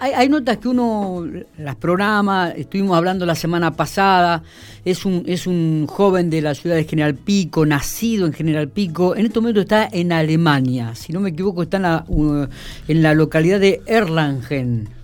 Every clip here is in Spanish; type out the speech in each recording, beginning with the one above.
hay, notas que uno las programa, estuvimos hablando la semana pasada, es un, es un joven de la ciudad de General Pico, nacido en General Pico, en este momento está en Alemania, si no me equivoco está en la, en la localidad de Erlangen.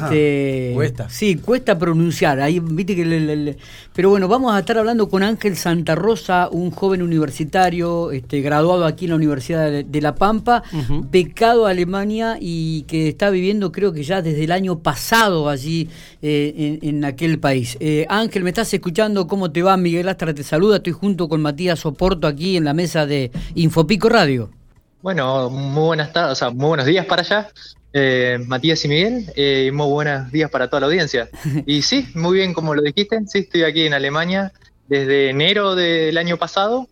Este, cuesta. Sí, cuesta pronunciar. Ahí, viste que pero bueno, vamos a estar hablando con Ángel Santa Rosa, un joven universitario, este, graduado aquí en la Universidad de, La Pampa, becado a Alemania y que está viviendo, creo que ya desde el año pasado allí eh, en, aquel país. Eh, Ángel, ¿me estás escuchando? ¿Cómo te va? Miguel Astra te saluda. Estoy junto con Matías Soporto aquí en la mesa de Infopico Radio. Bueno, muy buenas tardes, o sea, muy buenos días para allá. Eh, Matías y Miguel, eh, muy buenos días para toda la audiencia. Y sí, muy bien como lo dijiste, sí, estoy aquí en Alemania desde enero del año pasado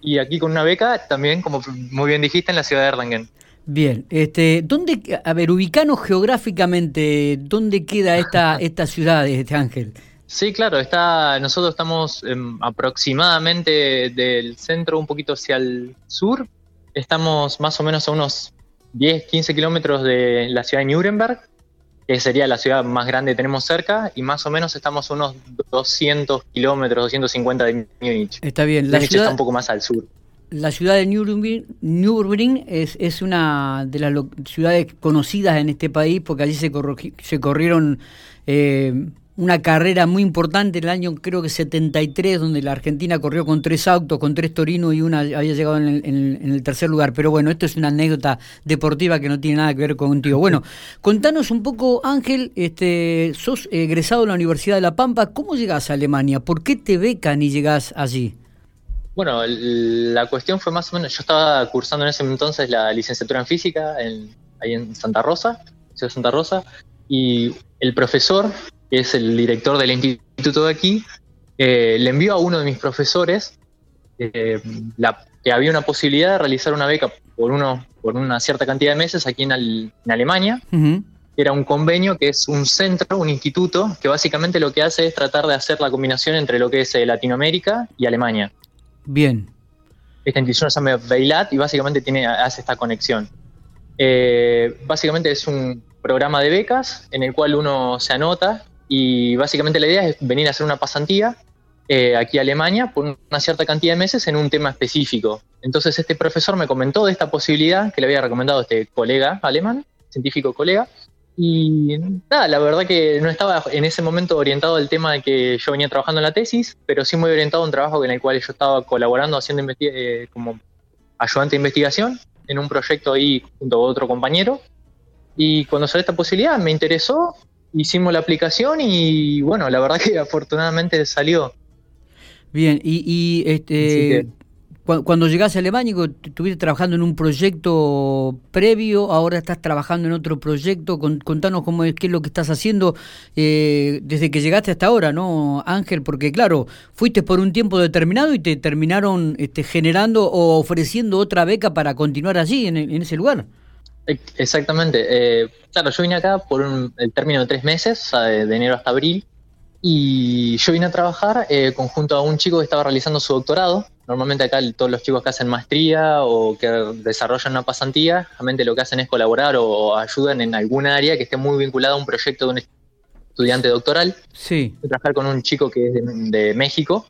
y aquí con una beca también, como muy bien dijiste, en la ciudad de Erlangen. Bien, este, ¿dónde, a ver, ubicanos geográficamente, ¿dónde queda esta, esta ciudad, este Ángel? Sí, claro, está, nosotros estamos em, aproximadamente del centro un poquito hacia el sur, estamos más o menos a unos 10, 15 kilómetros de la ciudad de Nuremberg, que sería la ciudad más grande que tenemos cerca, y más o menos estamos a unos 200 kilómetros, 250 de Múnich. Está bien, la ciudad, está un poco más al sur. La ciudad de Nürburgring, es, es, una de las ciudades conocidas en este país porque allí se, se corrieron eh, una carrera muy importante en el año creo que 73, donde la Argentina corrió con tres autos, con tres Torino y una había llegado en el, tercer lugar. Pero bueno, esto es una anécdota deportiva que no tiene nada que ver contigo. Bueno, contanos un poco, Ángel, este, sos egresado de la Universidad de La Pampa, ¿cómo llegás a Alemania? ¿Por qué te becan y llegás allí? Bueno, la cuestión fue más o menos, yo estaba cursando en ese entonces la licenciatura en física ahí en Santa Rosa, Ciudad de Santa Rosa, y el profesor que es el director del instituto de aquí, eh, le envió a uno de mis profesores eh, que había una posibilidad de realizar una beca por, uno, por una cierta cantidad de meses aquí en, Alemania. Era un convenio que es un centro, un instituto, que básicamente lo que hace es tratar de hacer la combinación entre lo que es eh, Latinoamérica y Alemania. Bien. Esta institución se llama Beilat y básicamente tiene, hace esta conexión. básicamente es un programa de becas en el cual uno se anota y básicamente la idea es venir a hacer una pasantía eh, aquí a Alemania por una cierta cantidad de meses en un tema específico. Entonces este profesor me comentó de esta posibilidad que le había recomendado este colega alemán, científico colega, y nada, la verdad que no estaba en ese momento orientado al tema de que yo venía trabajando en la tesis, pero sí muy orientado a un trabajo en el cual yo estaba colaborando haciendo eh, como ayudante de investigación en un proyecto ahí junto a otro compañero. Y cuando salió esta posibilidad me interesó hicimos la aplicación y bueno, la verdad que afortunadamente salió. Bien, y, este, cuando llegaste a Alemania, estuviste trabajando en un proyecto previo, ahora estás trabajando en otro proyecto, contanos cómo es, qué es lo que estás haciendo eh, desde que llegaste hasta ahora, ¿no, Ángel? Porque claro, fuiste por un tiempo determinado y te terminaron este, generando o ofreciendo otra beca para continuar allí, en ese lugar. Exactamente. Eh, claro, yo vine acá por el término de tres meses, de, enero hasta abril, y yo vine a trabajar eh, conjunto a un chico que estaba realizando su doctorado. Normalmente acá todos los chicos que hacen maestría o que desarrollan una pasantía, realmente lo que hacen es colaborar o, ayudan en alguna área que esté muy vinculada a un proyecto de un estudiante doctoral. Sí. trabajar con un chico que es de México,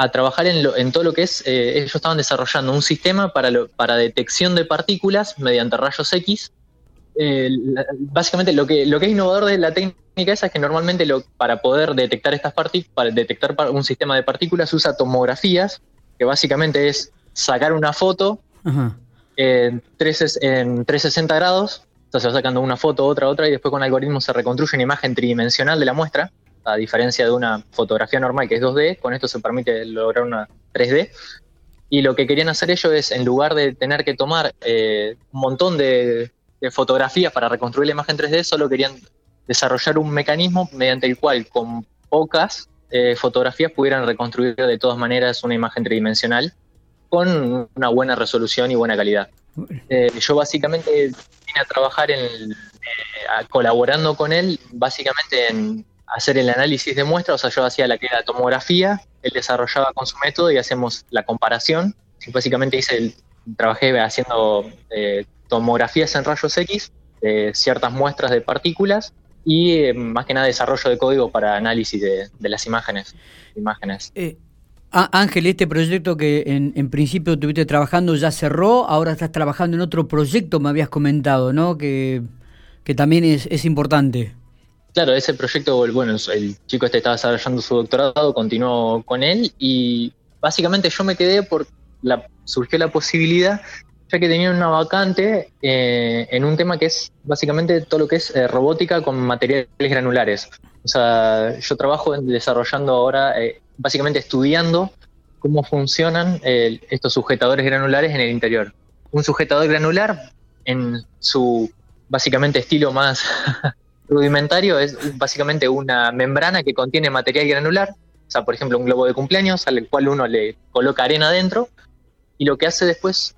a trabajar en, en todo lo que es, eh, ellos estaban desarrollando un sistema para, para detección de partículas mediante rayos X. Eh, básicamente lo que, lo que es innovador de la técnica esa es que normalmente lo, para poder detectar estas partículas, para detectar un sistema de partículas usa tomografías, que básicamente es sacar una foto En, 360 grados, o se va sacando una foto, otra, otra, y después con algoritmos se reconstruye una imagen tridimensional de la muestra a diferencia de una fotografía normal que es 2D, con esto se permite lograr una 3D. Y lo que querían hacer ellos es, en lugar de tener que tomar eh, un montón de, fotografías para reconstruir la imagen 3D, solo querían desarrollar un mecanismo mediante el cual con pocas eh, fotografías pudieran reconstruir de todas maneras una imagen tridimensional con una buena resolución y buena calidad. Eh, yo básicamente vine a trabajar en colaborando con él básicamente en hacer el análisis de muestras, o sea, yo hacía la que era tomografía, él desarrollaba con su método y hacemos la comparación. básicamente hice el, trabajé haciendo eh, tomografías en rayos X ciertas muestras de partículas y eh, más que nada desarrollo de código para análisis de, las imágenes. imágenes. Eh, Ángel, este proyecto que en, principio estuviste trabajando ya cerró, ahora estás trabajando en otro proyecto, me habías comentado, ¿no? Que, que también es, es importante. Claro, ese proyecto, bueno, el chico este estaba desarrollando su doctorado, continuó con él y básicamente yo me quedé porque la, surgió la posibilidad ya que tenían una vacante eh, en un tema que es básicamente todo lo que es eh, robótica con materiales granulares. O sea, yo trabajo desarrollando ahora, eh, básicamente estudiando cómo funcionan estos sujetadores granulares en el interior. Un sujetador granular, en su básicamente estilo más rudimentario, es básicamente una membrana que contiene material granular. O sea, por ejemplo, un globo de cumpleaños al cual uno le coloca arena adentro y lo que hace después,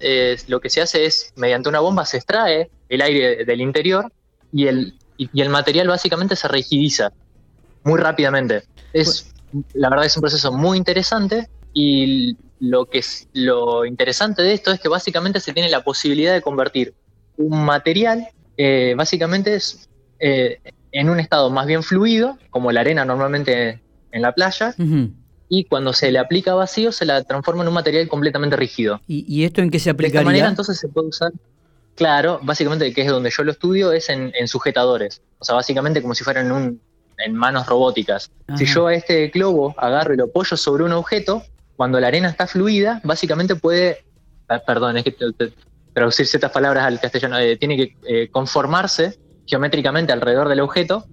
lo que se hace es, mediante una bomba se extrae el aire del interior y el, y, el material básicamente se rigidiza muy rápidamente. Es, la verdad es un proceso muy interesante y lo, que es, lo interesante de esto es que básicamente se tiene la posibilidad de convertir un material, eh, básicamente es, eh, en un estado más bien fluido, como la arena normalmente en la playa, y cuando se le aplica vacío se la transforma en un material completamente rígido. ¿Y, esto en qué se aplicaría? De esta manera entonces se puede usar, claro, básicamente que es donde yo lo estudio, es en, sujetadores. O sea, básicamente como si fueran un, en manos robóticas. Si yo a este globo agarro y lo apoyo sobre un objeto, cuando la arena está fluida, básicamente puede, perdón, es que traducir ciertas palabras al castellano, eh, tiene que eh, conformarse geométricamente alrededor del objeto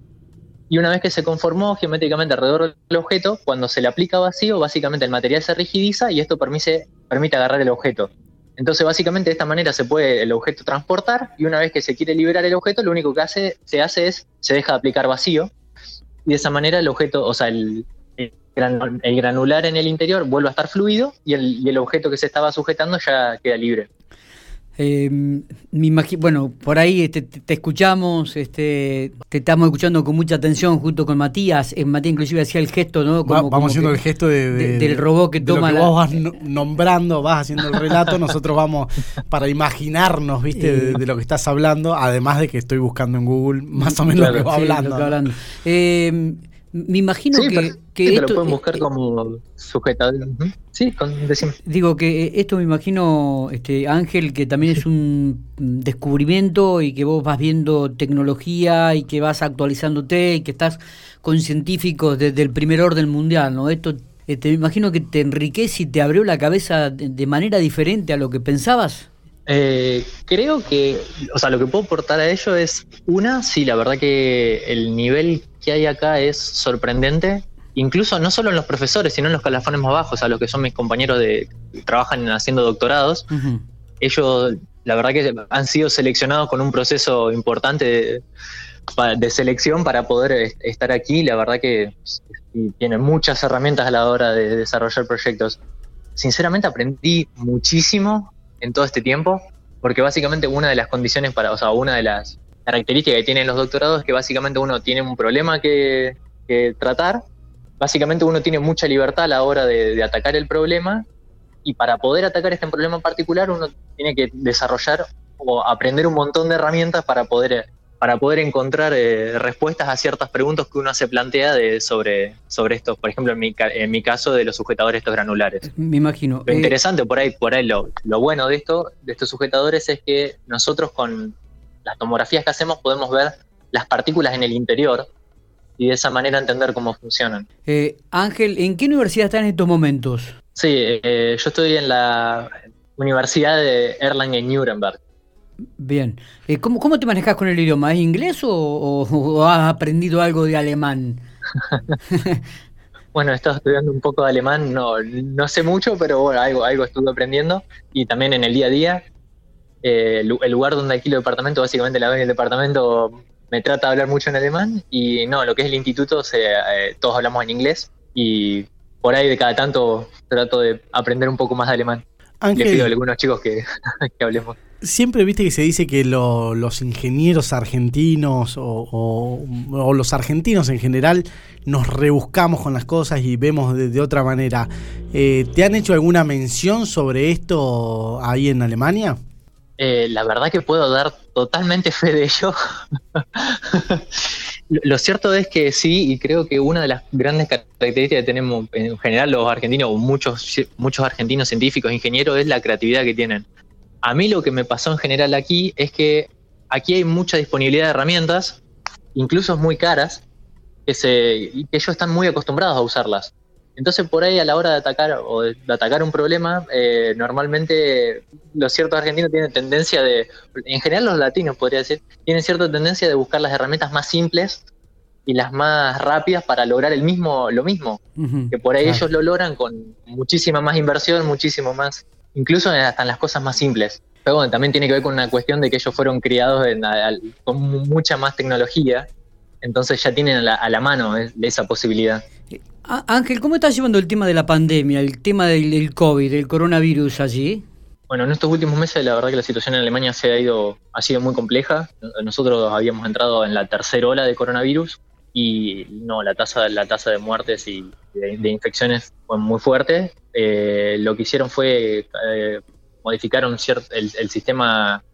y una vez que se conformó geométricamente alrededor del objeto, cuando se le aplica vacío, básicamente el material se rigidiza y esto permite, permite agarrar el objeto. Entonces, básicamente de esta manera se puede el objeto transportar y una vez que se quiere liberar el objeto, lo único que hace, se hace es se deja de aplicar vacío y de esa manera el objeto, o sea, el, el, granular en el interior vuelve a estar fluido y el, y el objeto que se estaba sujetando ya queda libre. Eh, bueno, por ahí este, te, escuchamos, este, te estamos escuchando con mucha atención junto con Matías. Eh, Matías inclusive hacía el gesto, ¿no? vamos haciendo el gesto del robot que toma. Lo que vos vas nombrando, vas haciendo el relato, nosotros vamos para imaginarnos, ¿viste? De, lo que estás hablando, además de que estoy buscando en Google más o menos lo que va hablando. Eh, me imagino que, que esto, lo pueden buscar eh, como sujetador. Sí, decime. Digo que eh, esto me imagino, este Ángel, que también es un descubrimiento y que vos vas viendo tecnología y que vas actualizándote y que estás con científicos desde el primer orden mundial, ¿no? Esto te este, me imagino que te enriquece y te abrió la cabeza de, manera diferente a lo que pensabas. Eh, creo que, o sea, lo que puedo aportar a ello es, una, sí, la verdad que el nivel que hay acá es sorprendente, incluso no solo en los profesores, sino en los calafones más bajos, a los que son mis compañeros de que trabajan haciendo doctorados. Ellos, la verdad que han sido seleccionados con un proceso importante de, selección para poder estar aquí. La verdad que tienen muchas herramientas a la hora de desarrollar proyectos. Sinceramente aprendí muchísimo en todo este tiempo, porque básicamente una de las condiciones para, o sea, una de las característica que tienen los doctorados es que básicamente uno tiene un problema que, tratar, básicamente uno tiene mucha libertad a la hora de, atacar el problema y para poder atacar este problema en particular uno tiene que desarrollar o aprender un montón de herramientas para poder para poder encontrar eh, respuestas a ciertas preguntas que uno se plantea de, sobre, sobre estos, por ejemplo, en mi, en mi caso, de los sujetadores estos granulares. Me imagino. Lo eh, interesante por ahí, por ahí lo, lo, bueno de esto, de estos sujetadores, es que nosotros con, las tomografías que hacemos podemos ver las partículas en el interior y de esa manera entender cómo funcionan. Eh, Ángel, ¿en qué universidad estás en estos momentos? Sí, eh, yo estoy en la Universidad de Erlangen-Nuremberg. Bien. Eh, ¿cómo, ¿Cómo te manejas con el idioma? ¿Es inglés o, has aprendido algo de alemán? bueno, he estado estudiando un poco de alemán, no, no sé mucho, pero bueno, algo, algo estuve aprendiendo y también en el día a día eh, el, lugar donde alquilo el departamento, básicamente la vez el departamento me trata de hablar mucho en alemán y no, lo que es el instituto, se, eh, todos hablamos en inglés y por ahí de cada tanto trato de aprender un poco más de alemán. Le pido a algunos chicos que, hablemos. Siempre viste que se dice que los ingenieros argentinos o, los argentinos en general nos rebuscamos con las cosas y vemos de, otra manera. Eh, ¿Te han hecho alguna mención sobre esto ahí en Alemania? Eh, la verdad que puedo dar totalmente fe de ello. Lo cierto es que sí, y creo que una de las grandes características que tenemos en general los argentinos, o muchos, muchos argentinos científicos, ingenieros, es la creatividad que tienen. A mí lo que me pasó en general aquí es que aquí hay mucha disponibilidad de herramientas, incluso muy caras, que, se, que ellos están muy acostumbrados a usarlas. Entonces por ahí a la hora de atacar o de, atacar un problema, eh, normalmente los ciertos argentinos tienen tendencia de, en general los latinos podría decir, tienen cierta tendencia de buscar las herramientas más simples y las más rápidas para lograr el mismo, lo mismo. que por ahí ellos lo logran con muchísima más inversión, muchísimo más, incluso hasta en las cosas más simples. Pero bueno, también tiene que ver con una cuestión de que ellos fueron criados con mucha más tecnología, entonces ya tienen a la, mano esa posibilidad. Ángel, ¿cómo estás llevando el tema de la pandemia, el tema del, COVID, del coronavirus allí? Bueno, en estos últimos meses la verdad que la situación en Alemania se ha ido, ha sido muy compleja. Nosotros habíamos entrado en la tercera ola de coronavirus y no, la tasa, la tasa de muertes y de, infecciones fue muy fuerte. Eh, lo que hicieron fue eh, modificaron el, el sistema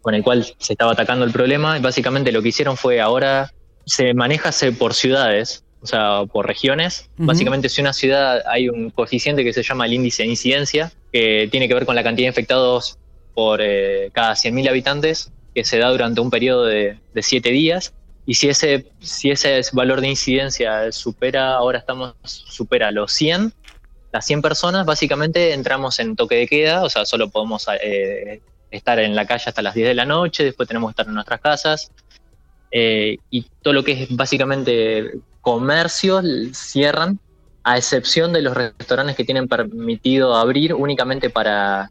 con el cual se estaba atacando el problema. Y básicamente lo que hicieron fue ahora se maneja por ciudades o sea, por regiones. Básicamente, si una ciudad hay un coeficiente que se llama el índice de incidencia, que tiene que ver con la cantidad de infectados por eh, cada 100.000 habitantes, que se da durante un periodo de, de 7 días. Y si ese, si ese valor de incidencia supera, ahora estamos, supera los 100, las 100 personas, básicamente entramos en toque de queda, o sea, solo podemos eh, estar en la calle hasta las 10 de la noche, después tenemos que estar en nuestras casas. Eh, y todo lo que es básicamente comercios cierran, a excepción de los restaurantes que tienen permitido abrir únicamente para,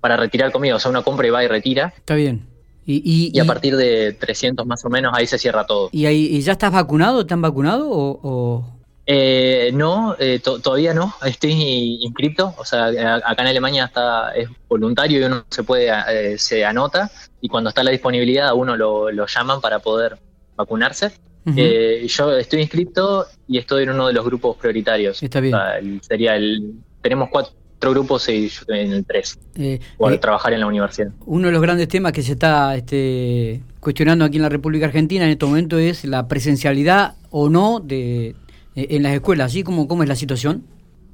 para retirar comida. O sea, uno compra y va y retira. Está bien. Y, a partir de 300 más o menos ahí se cierra todo. ¿Y, ahí, ya estás vacunado? ¿Te han vacunado o...? Eh, no, eh, todavía no, estoy inscrito, o sea, acá en Alemania está es voluntario y uno se puede eh, se anota y cuando está la disponibilidad a uno lo, lo llaman para poder vacunarse. Eh, yo estoy inscrito y estoy en uno de los grupos prioritarios. Está bien. sería el. Tenemos cuatro grupos y yo estoy en el tres. Eh, por eh, trabajar en la universidad. Uno de los grandes temas que se está este, cuestionando aquí en la República Argentina en este momento es la presencialidad o no de en las escuelas. ¿sí? ¿Cómo, ¿Cómo es la situación?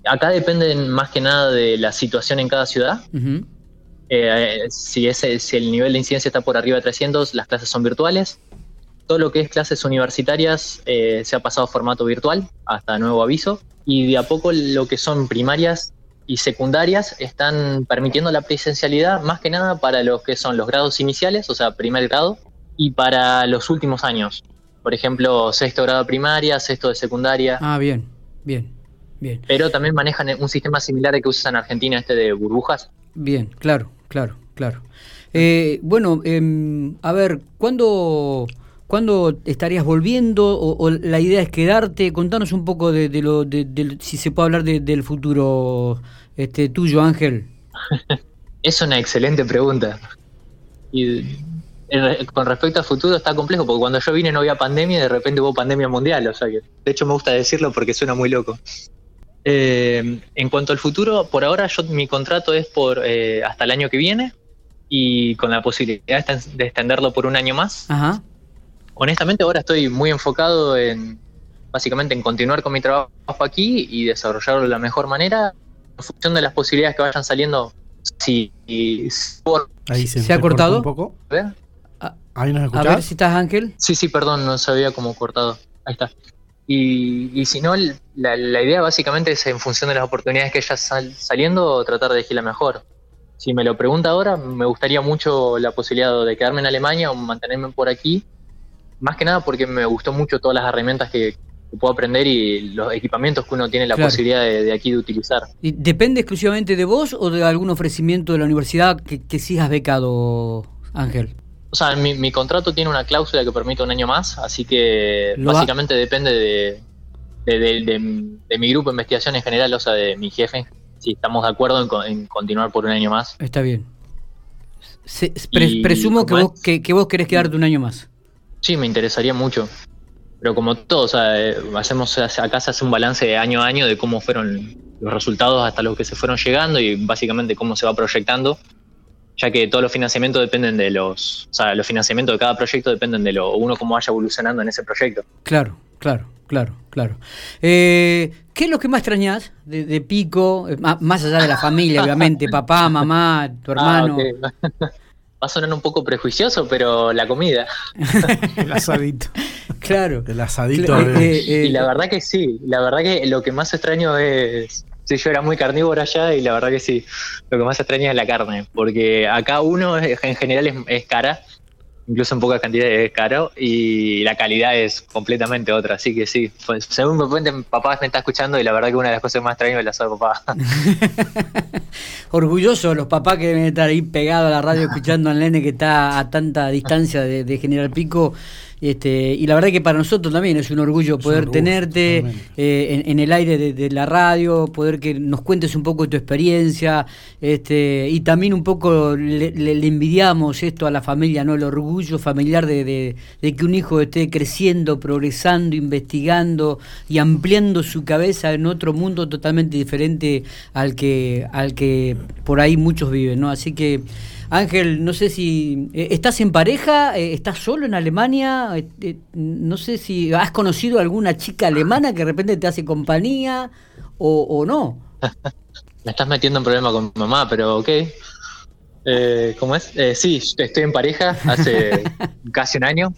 Acá depende más que nada de la situación en cada ciudad. si, ese, si el nivel de incidencia está por arriba de 300, las clases son virtuales todo lo que es clases universitarias eh, se ha pasado a formato virtual hasta nuevo aviso y de a poco lo que son primarias y secundarias están permitiendo la presencialidad más que nada para los que son los grados iniciales, o sea, primer grado, y para los últimos años. Por ejemplo, sexto grado de primaria, sexto de secundaria. Ah, bien, bien, bien. Pero también manejan un sistema similar al que usan en Argentina, este de burbujas. Bien, claro, claro, claro. Eh, bueno, em, a ver, ¿cuándo ¿Cuándo estarías volviendo o, la idea es quedarte? Contanos un poco de, lo, de, si se puede hablar del futuro este, tuyo, Ángel. es una excelente pregunta. Y con respecto al futuro está complejo, porque cuando yo vine no había pandemia y de repente hubo pandemia mundial. O sea que, de hecho, me gusta decirlo porque suena muy loco. Eh, en cuanto al futuro, por ahora yo mi contrato es por eh, hasta el año que viene y con la posibilidad de extenderlo por un año más. Ajá honestamente ahora estoy muy enfocado en básicamente en continuar con mi trabajo aquí y desarrollarlo de la mejor manera función de las posibilidades que vayan saliendo. Si, Ahí se, ha cortado un poco. Ah, Ahí nos A ver si estás Ángel. Sí, sí, perdón, no sabía cómo cortado. Ahí está. Y, si no, la, idea básicamente es en función de las oportunidades que ya están saliendo, tratar de elegirla mejor. Si me lo pregunta ahora, me gustaría mucho la posibilidad de quedarme en Alemania o mantenerme por aquí más que nada porque me gustó mucho todas las herramientas que, puedo aprender y los equipamientos que uno tiene la posibilidad de, aquí de utilizar. ¿Y ¿Depende exclusivamente de vos o de algún ofrecimiento de la universidad que, que sí has becado, Ángel? O sea, mi, contrato tiene una cláusula que permite un año más, así que básicamente depende de, de, mi grupo de investigación en general, o sea, de mi jefe, si estamos de acuerdo en, continuar por un año más. Está bien. presumo que vos, que, que vos querés quedarte un año más. Sí, me interesaría mucho. Pero como todo, o sea, eh, hacemos acá se hace un balance de año a año de cómo fueron los resultados hasta los que se fueron llegando y básicamente cómo se va proyectando. ya que todos los financiamientos dependen de los, o sea, los financiamientos de cada proyecto dependen de lo uno cómo vaya evolucionando en ese proyecto. Claro, claro, claro, claro. Eh, ¿Qué es lo que más extrañas de, Pico, eh, más allá de la familia, obviamente, papá, mamá, tu ah, hermano? Va a sonar un poco prejuicioso, pero la comida. el asadito. Claro. El asadito. Eh, y la verdad que sí, la verdad que lo que más extraño es Sí, yo era muy carnívoro allá y la verdad que sí, lo que más extraña es la carne, porque acá uno en general es, cara, incluso en pocas cantidades es caro y la calidad es completamente otra, así que sí, pues, según me cuenten, papá me está escuchando y la verdad que una de las cosas más extrañas es el asado de papá. Orgulloso los papás que deben estar ahí pegados a la radio escuchando al nene que está a tanta distancia de General Pico este, y la verdad que para nosotros también es un orgullo poder tenerte eh, en, el aire de, la radio, poder que nos cuentes un poco de tu experiencia, este, y también un poco le, envidiamos esto a la familia, ¿no? El orgullo familiar de, que un hijo esté creciendo, progresando, investigando y ampliando su cabeza en otro mundo totalmente diferente al que, al que por ahí muchos viven, ¿no? Así que Ángel, no sé si eh, estás en pareja, eh, estás solo en Alemania, eh, no sé si has conocido a alguna chica alemana que de repente te hace compañía o, no. Me estás metiendo en problema con mi mamá, pero ok. ¿Cómo es? sí, estoy en pareja hace casi un año.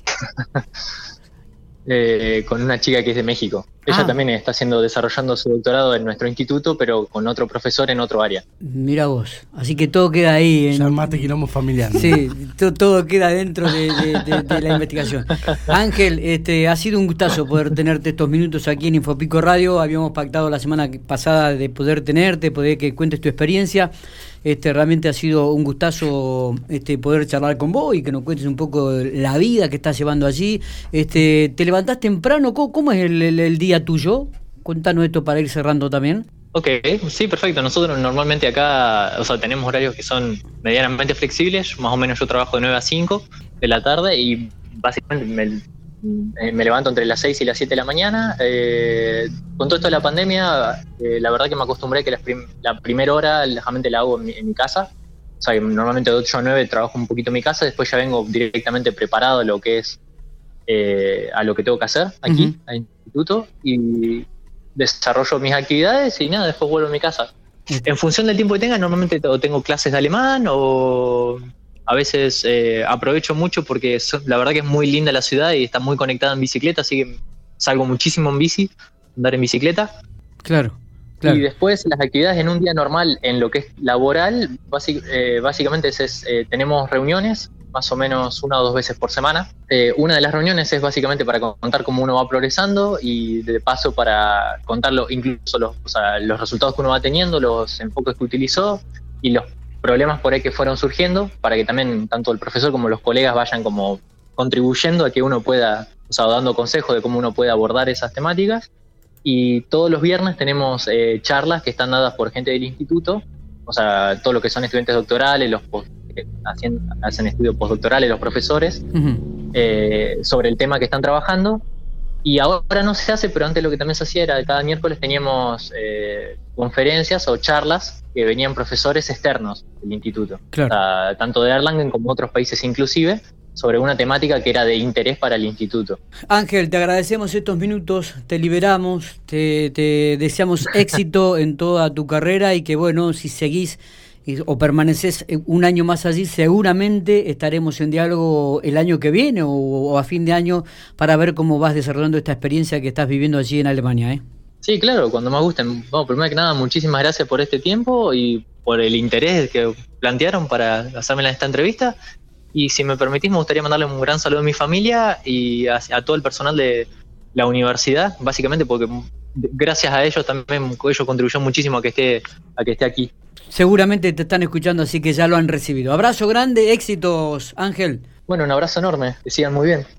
Con una chica que es de México. Ella ah. también está haciendo, desarrollando su doctorado en nuestro instituto, pero con otro profesor en otro área. Mira vos, así que todo queda ahí. En... Ya mate quilombo familiar. Sí, todo, queda dentro de, la investigación. Ángel, este, ha sido un gustazo poder tenerte estos minutos aquí en Infopico Radio. Habíamos pactado la semana pasada de poder tenerte, poder que cuentes tu experiencia. Este, realmente ha sido un gustazo este, poder charlar con vos y que nos cuentes un poco la vida que estás llevando allí. Este, ¿Te levantás temprano? ¿Cómo, es el, día tuyo? Cuéntanos esto para ir cerrando también. Ok, sí, perfecto. Nosotros normalmente acá, o sea, tenemos horarios que son medianamente flexibles. Más o menos yo trabajo de 9 a 5 de la tarde y básicamente me eh, me levanto entre las 6 y las 7 de la mañana. Eh, con todo esto de la pandemia, eh, la verdad que me acostumbré que la, primera hora realmente la hago en mi, casa. O sea, normalmente de 8 a 9 trabajo un poquito en mi casa, después ya vengo directamente preparado a lo que es a lo que tengo que hacer aquí, al instituto, y desarrollo mis actividades y nada, después vuelvo a mi casa. En función del tiempo que tenga, normalmente tengo clases de alemán o a veces eh, aprovecho mucho porque la verdad que es muy linda la ciudad y está muy conectada en bicicleta, así que salgo muchísimo en bici, andar en bicicleta. Claro. Y después las actividades en un día normal, en lo que es laboral, eh, básicamente es, eh, tenemos reuniones más o menos una o dos veces por semana. una de las reuniones es básicamente para contar cómo uno va progresando y de paso para contar incluso los, los resultados que uno va teniendo, los enfoques que utilizó y los problemas por ahí que fueron surgiendo, para que también tanto el profesor como los colegas vayan como contribuyendo a que uno pueda, o sea, dando consejos de cómo uno puede abordar esas temáticas. Y todos los viernes tenemos eh, charlas que están dadas por gente del instituto, o sea, todo lo que son estudiantes doctorales, los que hacen, hacen estudios postdoctorales, los profesores, eh, sobre el tema que están trabajando y ahora no se hace, pero antes lo que también se hacía era cada miércoles teníamos eh, conferencias o charlas que venían profesores externos del instituto, tanto de Erlangen como otros países inclusive, sobre una temática que era de interés para el instituto. Ángel, te agradecemos estos minutos, te liberamos, te, te deseamos éxito en toda tu carrera y que bueno, si seguís o permaneces eh, un año más allí, seguramente estaremos en diálogo el año que viene o, a fin de año para ver cómo vas desarrollando esta experiencia que estás viviendo allí en Alemania. ¿eh? Sí, claro, cuando más gusten. Bueno, primero que nada, muchísimas gracias por este tiempo y por el interés que plantearon para hacerme esta entrevista. Y si me permitís, me gustaría mandarle un gran saludo a mi familia y a, a todo el personal de la universidad, básicamente porque gracias a ellos también ellos contribuyeron muchísimo a que esté a que esté aquí. Seguramente te están escuchando, así que ya lo han recibido. Abrazo grande, éxitos, Ángel. Bueno, un abrazo enorme, que sigan muy bien.